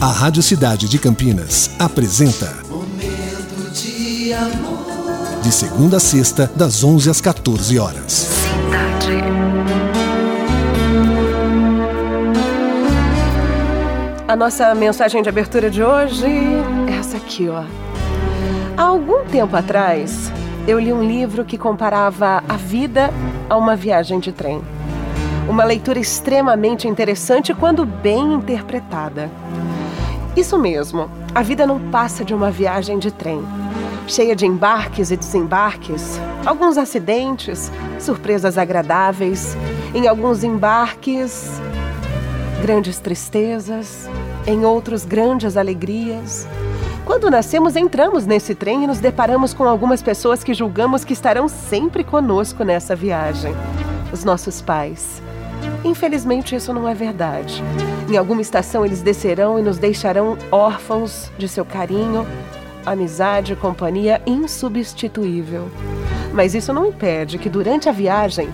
A Rádio Cidade de Campinas apresenta Momento de amor. De segunda a sexta, das 11 às 14 horas. Cidade. A nossa mensagem de abertura de hoje é essa aqui, ó. Há algum tempo atrás, eu li um livro que comparava a vida a uma viagem de trem. Uma leitura extremamente interessante quando bem interpretada. Isso mesmo, a vida não passa de uma viagem de trem, cheia de embarques e desembarques, alguns acidentes, surpresas agradáveis, em alguns embarques, grandes tristezas, em outros, grandes alegrias. Quando nascemos, entramos nesse trem e nos deparamos com algumas pessoas que julgamos que estarão sempre conosco nessa viagem. Os nossos pais. Infelizmente, isso não é verdade. Em alguma estação, eles descerão e nos deixarão órfãos de seu carinho, amizade companhia insubstituível. Mas isso não impede que, durante a viagem,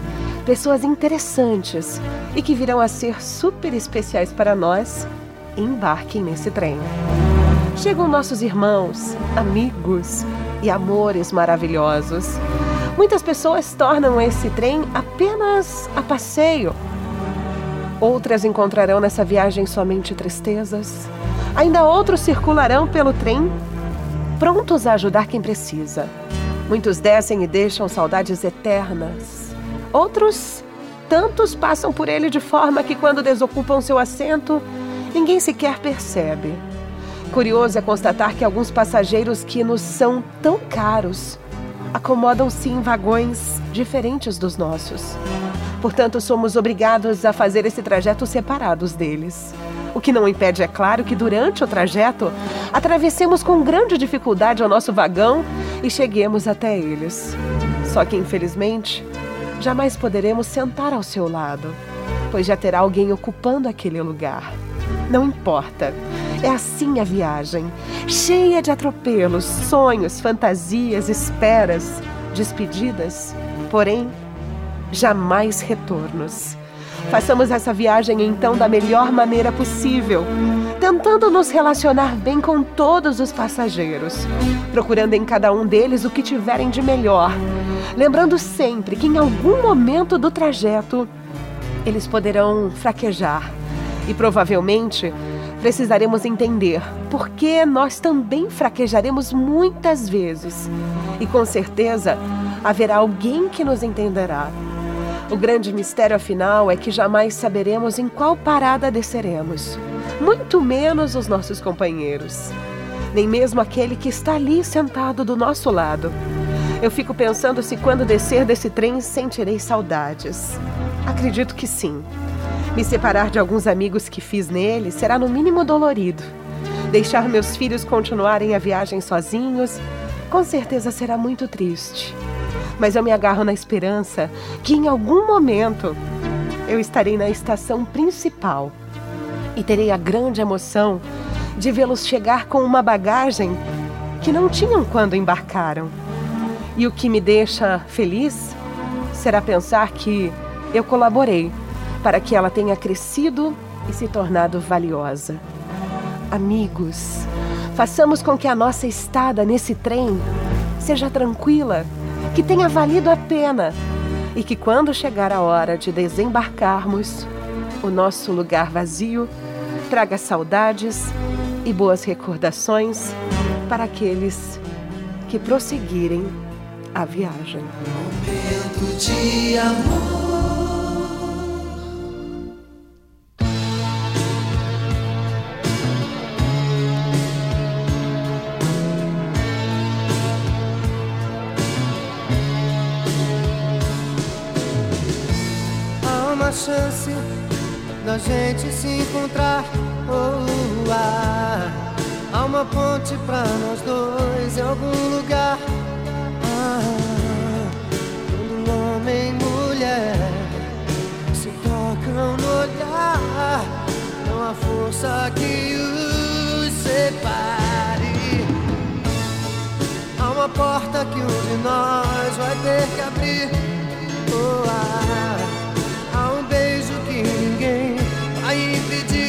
pessoas interessantes e que virão a ser super especiais para nós embarquem nesse trem. Chegam nossos irmãos, amigos e amores maravilhosos. Muitas pessoas tornam esse trem apenas a passeio. Outras encontrarão nessa viagem somente tristezas. Ainda outros circularão pelo trem, prontos a ajudar quem precisa. Muitos descem e deixam saudades eternas. Outros, tantos passam por ele de forma que, quando desocupam seu assento, ninguém sequer percebe. Curioso é constatar que alguns passageiros que nos são tão caros acomodam-se em vagões diferentes dos nossos. Portanto, somos obrigados a fazer esse trajeto separados deles. O que não impede, é claro, que durante o trajeto atravessemos com grande dificuldade o nosso vagão e cheguemos até eles. Só que, infelizmente, jamais poderemos sentar ao seu lado, pois já terá alguém ocupando aquele lugar. Não importa. É assim a viagem, cheia de atropelos, sonhos, fantasias, esperas, despedidas, porém, jamais retornos. Façamos essa viagem então da melhor maneira possível, tentando nos relacionar bem com todos os passageiros, procurando em cada um deles o que tiverem de melhor, lembrando sempre que em algum momento do trajeto eles poderão fraquejar e provavelmente precisaremos entender por que nós também fraquejaremos muitas vezes. E com certeza haverá alguém que nos entenderá. O grande mistério, afinal, é que jamais saberemos em qual parada desceremos, muito menos os nossos companheiros, nem mesmo aquele que está ali sentado do nosso lado. Eu fico pensando se quando descer desse trem sentirei saudades. Acredito que sim. Me separar de alguns amigos que fiz nele será no mínimo dolorido. Deixar meus filhos continuarem a viagem sozinhos, com certeza será muito triste. Mas eu me agarro na esperança que em algum momento eu estarei na estação principal e terei a grande emoção de vê-los chegar com uma bagagem que não tinham quando embarcaram. E o que me deixa feliz será pensar que eu colaborei para que ela tenha crescido e se tornado valiosa. Amigos, façamos com que a nossa estada nesse trem seja tranquila, que tenha valido a pena e que quando chegar a hora de desembarcarmos, o nosso lugar vazio traga saudades e boas recordações para aqueles que prosseguirem a viagem. Momento de amor. Uma chance da gente se encontrar. Oh, ah, há uma ponte pra nós dois em algum lugar. Ah, quando homem e mulher se tocam no olhar, não há força que os separe. Há uma porta que um de nós vai ter que abrir. Há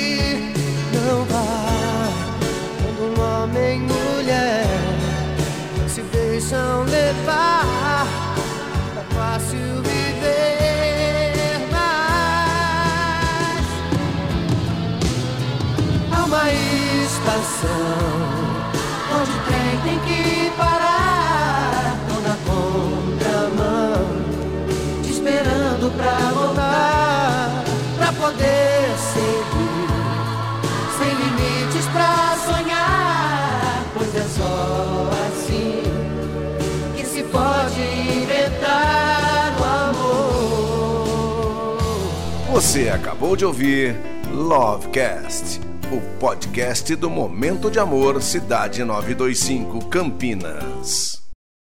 limites pra sonhar, pois é só assim que se pode inventar o amor. Você acabou de ouvir Lovecast, o podcast do Momento de Amor Cidade 925 Campinas.